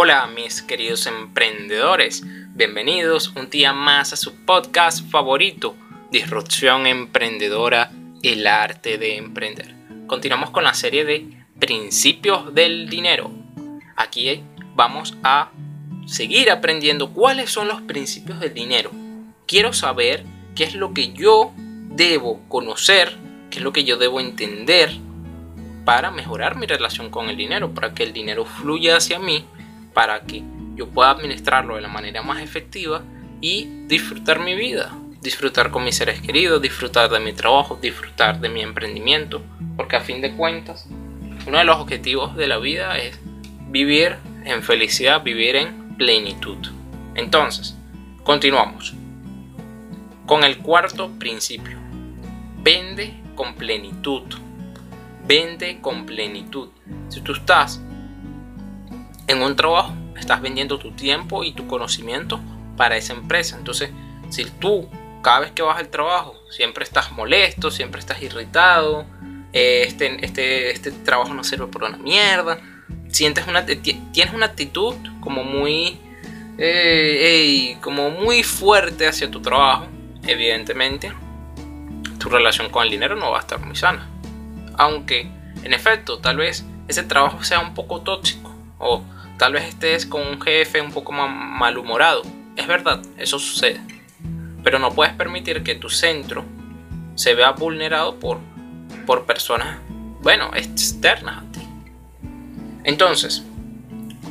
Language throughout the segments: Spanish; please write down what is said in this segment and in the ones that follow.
Hola mis queridos emprendedores, bienvenidos un día más a su podcast favorito, Disrupción Emprendedora, el arte de emprender. Continuamos con la serie de principios del dinero. Aquí vamos a seguir aprendiendo cuáles son los principios del dinero. Quiero saber qué es lo que yo debo conocer, qué es lo que yo debo entender para mejorar mi relación con el dinero, para que el dinero fluya hacia mí, para que yo pueda administrarlo de la manera más efectiva y disfrutar mi vida, disfrutar con mis seres queridos, disfrutar de mi trabajo, disfrutar de mi emprendimiento, porque a fin de cuentas, uno de los objetivos de la vida es vivir en felicidad, vivir en plenitud. Entonces, continuamos con el cuarto principio. Vende con plenitud. Vende con plenitud. Si tú estás en un trabajo, estás vendiendo tu tiempo y tu conocimiento para esa empresa. Entonces, si tú cada vez que vas al trabajo siempre estás molesto, siempre estás irritado, eh, este, este, este trabajo no sirve por una mierda, sientes una, tienes una actitud como muy, eh, como muy fuerte hacia tu trabajo, evidentemente, tu relación con el dinero no va a estar muy sana. Aunque, en efecto, tal vez ese trabajo sea un poco tóxico o tal vez estés con un jefe un poco malhumorado. Es verdad, eso sucede. Pero no puedes permitir que tu centro se vea vulnerado por, por personas, bueno, externas a ti. Entonces,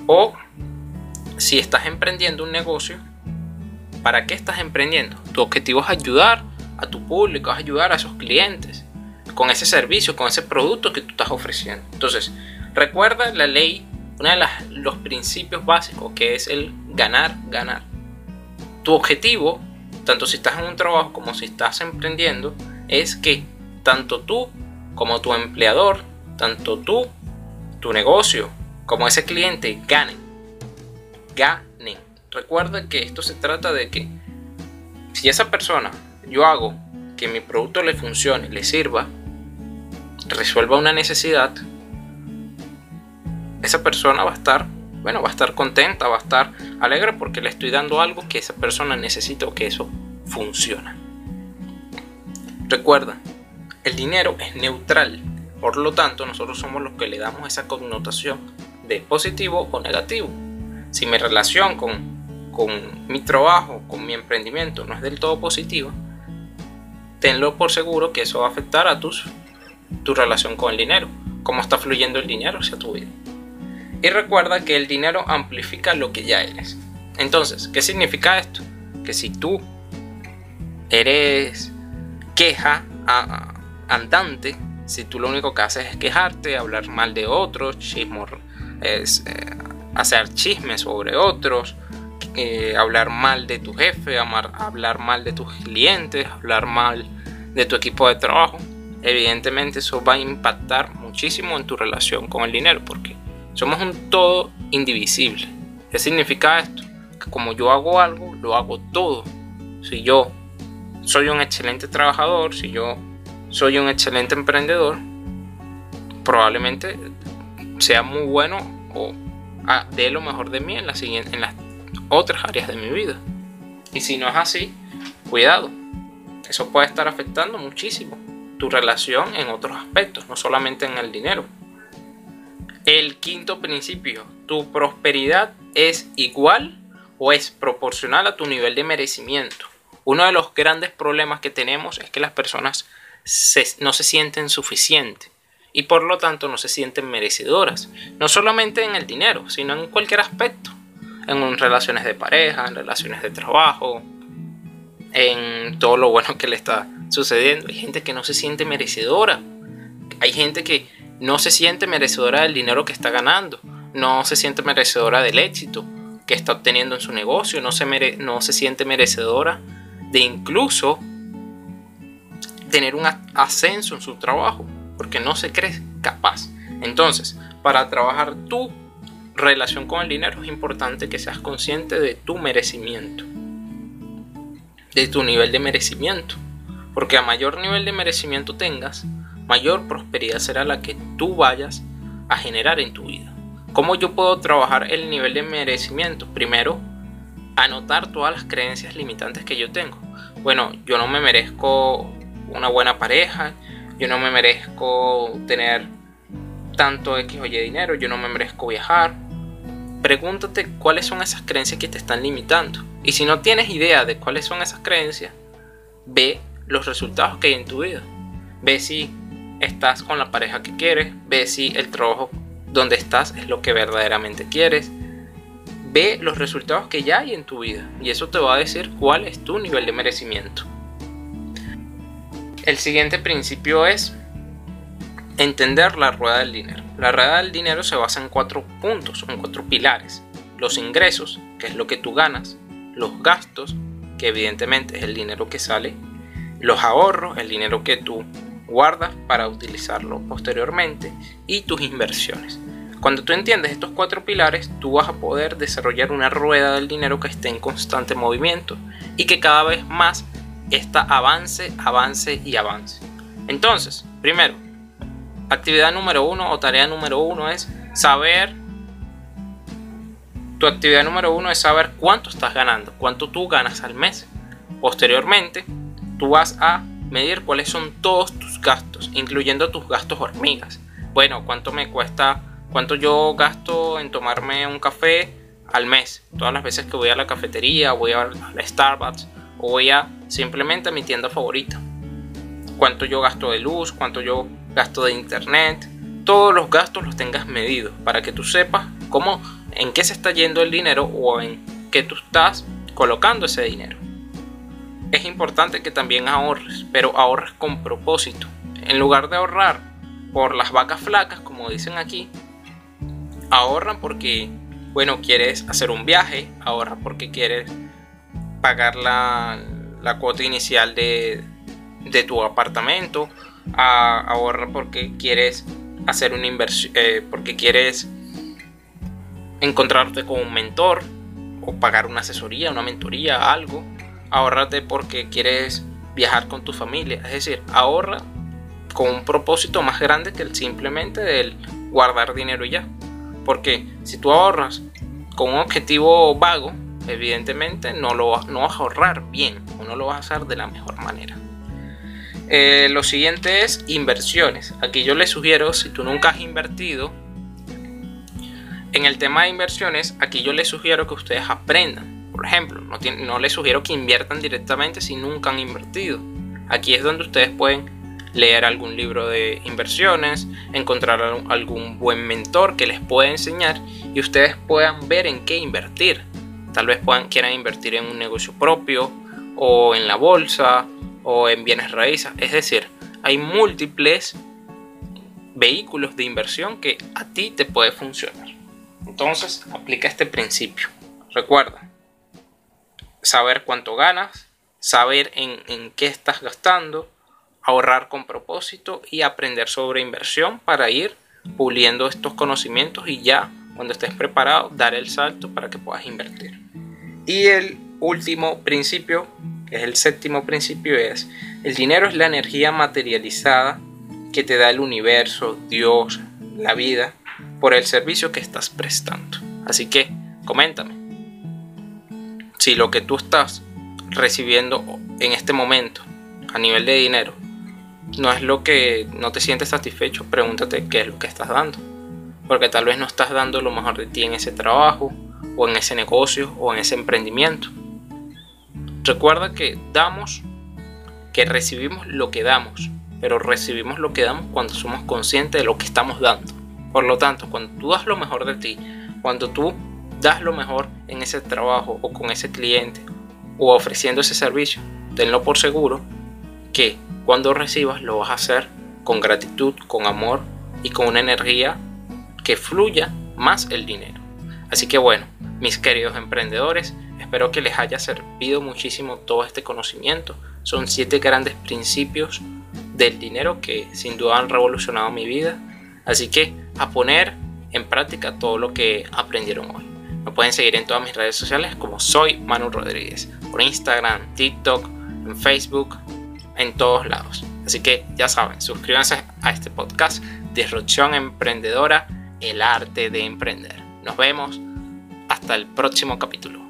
o si estás emprendiendo un negocio, ¿para qué estás emprendiendo? Tu objetivo es ayudar a tu público, es ayudar a esos clientes con ese servicio, con ese producto que tú estás ofreciendo. Entonces, recuerda la ley, uno de los principios básicos que es el ganar, ganar. Tu objetivo, tanto si estás en un trabajo como si estás emprendiendo, es que tanto tú como tu empleador, tanto tú tu negocio como ese cliente ganen. Ganen. Recuerda que esto se trata de que si esa persona yo hago que mi producto le funcione, le sirva, resuelva una necesidad, esa persona va a estar, bueno, va a estar contenta, va a estar alegre porque le estoy dando algo que esa persona necesita o que eso funciona. Recuerda, el dinero es neutral. Por lo tanto, nosotros somos los que le damos esa connotación de positivo o negativo. Si mi relación con, con mi trabajo, con mi emprendimiento no es del todo positiva, tenlo por seguro que eso va a afectar a tus, tu relación con el dinero, cómo está fluyendo el dinero hacia tu vida. Y recuerda que el dinero amplifica lo que ya eres. Entonces, ¿qué significa esto? Que si tú eres queja andante, si tú lo único que haces es quejarte, hablar mal de otros, chismos, es, eh, hacer chismes sobre otros, eh, hablar mal de tu jefe, hablar mal de tus clientes, hablar mal de tu equipo de trabajo, evidentemente eso va a impactar muchísimo en tu relación con el dinero porque somos un todo indivisible. ¿Qué significa esto? Que como yo hago algo, lo hago todo. Si yo soy un excelente trabajador, si yo soy un excelente emprendedor, probablemente sea muy bueno o dé lo mejor de mí en, en las otras áreas de mi vida. Y si no es así, cuidado. Eso puede estar afectando muchísimo tu relación en otros aspectos, no solamente en el dinero. El quinto principio, tu prosperidad es igual o es proporcional a tu nivel de merecimiento. Uno de los grandes problemas que tenemos es que las personas no se sienten suficientes y por lo tanto no se sienten merecedoras, no solamente en el dinero, sino en cualquier aspecto, en relaciones de pareja, en relaciones de trabajo, en todo lo bueno que le está sucediendo. Hay gente que no se siente merecedora, hay gente que no se siente merecedora del dinero que está ganando, no se siente merecedora del éxito que está obteniendo en su negocio, no se, no se siente merecedora de incluso tener un ascenso en su trabajo, porque no se cree capaz. Entonces, para trabajar tu relación con el dinero es importante que seas consciente de tu merecimiento, de tu nivel de merecimiento, porque a mayor nivel de merecimiento tengas, mayor prosperidad será la que tú vayas a generar en tu vida. ¿Cómo yo puedo trabajar el nivel de merecimiento? Primero, anotar todas las creencias limitantes que yo tengo. Bueno, yo no me merezco una buena pareja, yo no me merezco tener tanto X o Y dinero, yo no me merezco viajar. Pregúntate cuáles son esas creencias que te están limitando. Y si no tienes idea de cuáles son esas creencias, ve los resultados que hay en tu vida. Ve si estás con la pareja que quieres, ve si el trabajo donde estás es lo que verdaderamente quieres. Ve los resultados que ya hay en tu vida y eso te va a decir cuál es tu nivel de merecimiento. El siguiente principio es entender la rueda del dinero. La rueda del dinero se basa en cuatro puntos, en cuatro pilares. Los ingresos, que es lo que tú ganas, los gastos, que evidentemente es el dinero que sale, los ahorros, el dinero que tú guardas para utilizarlo posteriormente y tus inversiones. Cuando tú entiendes estos cuatro pilares, tú vas a poder desarrollar una rueda del dinero que esté en constante movimiento y que cada vez más esta avance, avance y avance. Entonces, primero, actividad número uno o tarea número uno es saber. Tu actividad número uno es saber cuánto estás ganando, cuánto tú ganas al mes. Posteriormente, tú vas a medir cuáles son todos gastos, incluyendo tus gastos hormigas. Bueno, cuánto me cuesta, cuánto yo gasto en tomarme un café al mes. Todas las veces que voy a la cafetería, voy a la Starbucks o voy a simplemente a mi tienda favorita. Cuánto yo gasto de luz, cuánto yo gasto de internet. Todos los gastos los tengas medidos para que tú sepas cómo, en qué se está yendo el dinero o en qué tú estás colocando ese dinero es importante que también ahorres, pero ahorres con propósito. En lugar de ahorrar por las vacas flacas, como dicen aquí, ahorra porque, bueno, quieres hacer un viaje, ahorra porque quieres pagar la, cuota inicial de, tu apartamento, ahorra porque quieres hacer una inversión, eh, porque quieres encontrarte con un mentor o pagar una asesoría, una mentoría, algo ahorrate porque quieres viajar con tu familia. Es decir, ahorra con un propósito más grande que el simplemente del guardar dinero y ya. Porque si tú ahorras con un objetivo vago, evidentemente no lo vas a ahorrar bien o no lo vas a hacer de la mejor manera. Eh, lo siguiente es inversiones. Aquí yo les sugiero, si tú nunca has invertido, en el tema de inversiones, aquí yo les sugiero que ustedes aprendan por ejemplo, no, les sugiero que inviertan directamente si nunca han invertido. Aquí es donde ustedes pueden leer algún libro de inversiones, encontrar algún buen mentor que les pueda enseñar y ustedes puedan ver en qué invertir. Tal vez quieran invertir en un negocio propio o en la bolsa o en bienes raíces. Es decir, hay múltiples vehículos de inversión que a ti te puede funcionar. Entonces, aplica este principio. Recuerda, saber cuánto ganas, saber en, qué estás gastando, ahorrar con propósito y aprender sobre inversión para ir puliendo estos conocimientos y ya cuando estés preparado dar el salto para que puedas invertir. Y el último principio, que es el séptimo principio, es el dinero es la energía materializada que te da el universo, Dios, la vida, por el servicio que estás prestando. Así que coméntame, si lo que tú estás recibiendo en este momento a nivel de dinero no es lo que no te sientes satisfecho, pregúntate qué es lo que estás dando. Porque tal vez no estás dando lo mejor de ti en ese trabajo, o en ese negocio, o en ese emprendimiento. Recuerda que damos, que recibimos lo que damos, pero recibimos lo que damos cuando somos conscientes de lo que estamos dando. Por lo tanto, cuando tú das lo mejor de ti, cuando tú das lo mejor en ese trabajo o con ese cliente o ofreciendo ese servicio, tenlo por seguro que cuando recibas lo vas a hacer con gratitud, con amor y con una energía que fluya más el dinero. Así que bueno, mis queridos emprendedores, espero que les haya servido muchísimo todo este conocimiento. Son siete grandes principios del dinero que sin duda han revolucionado mi vida. Así que a poner en práctica todo lo que aprendieron hoy. Me pueden seguir en todas mis redes sociales como soy Manu Rodríguez, por Instagram, TikTok, en Facebook, en todos lados. Así que ya saben, suscríbanse a este podcast Disrupción Emprendedora el arte de emprender. Nos vemos hasta el próximo capítulo.